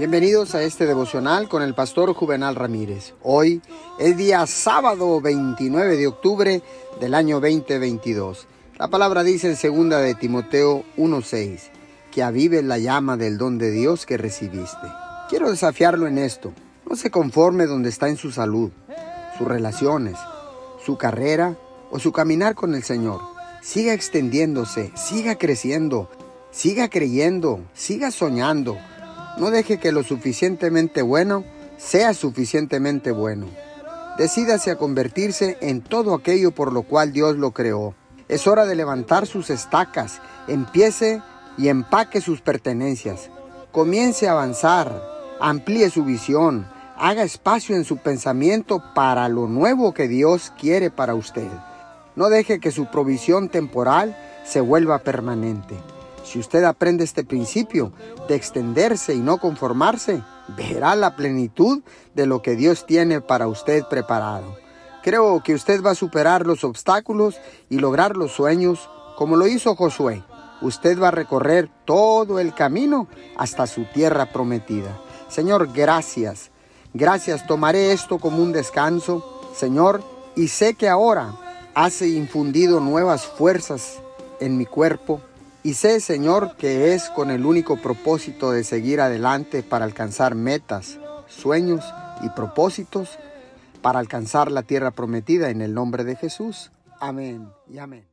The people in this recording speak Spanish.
Bienvenidos a este devocional con el pastor Juvenal Ramírez. Hoy es día sábado 29 de octubre del año 2022. La palabra dice en 2 de Timoteo 1:6 que avive la llama del don de Dios que recibiste. Quiero desafiarlo en esto. No se conforme donde está en su salud, sus relaciones, su carrera o su caminar con el Señor. Siga extendiéndose, siga creciendo, siga creyendo, siga soñando no deje que lo suficientemente bueno sea suficientemente bueno. Decídase a convertirse en todo aquello por lo cual Dios lo creó. Es hora de levantar sus estacas, empiece y empaque sus pertenencias. Comience a avanzar, amplíe su visión, haga espacio en su pensamiento para lo nuevo que Dios quiere para usted. No deje que su provisión temporal se vuelva permanente. Si usted aprende este principio de extenderse y no conformarse, verá la plenitud de lo que Dios tiene para usted preparado. Creo que usted va a superar los obstáculos y lograr los sueños como lo hizo Josué. Usted va a recorrer todo el camino hasta su tierra prometida. Señor, gracias. Gracias, tomaré esto como un descanso, Señor, y sé que ahora has infundido nuevas fuerzas en mi cuerpo y sé, Señor, que es con el único propósito de seguir adelante para alcanzar metas, sueños y propósitos para alcanzar la tierra prometida en el nombre de Jesús. Amén y amén.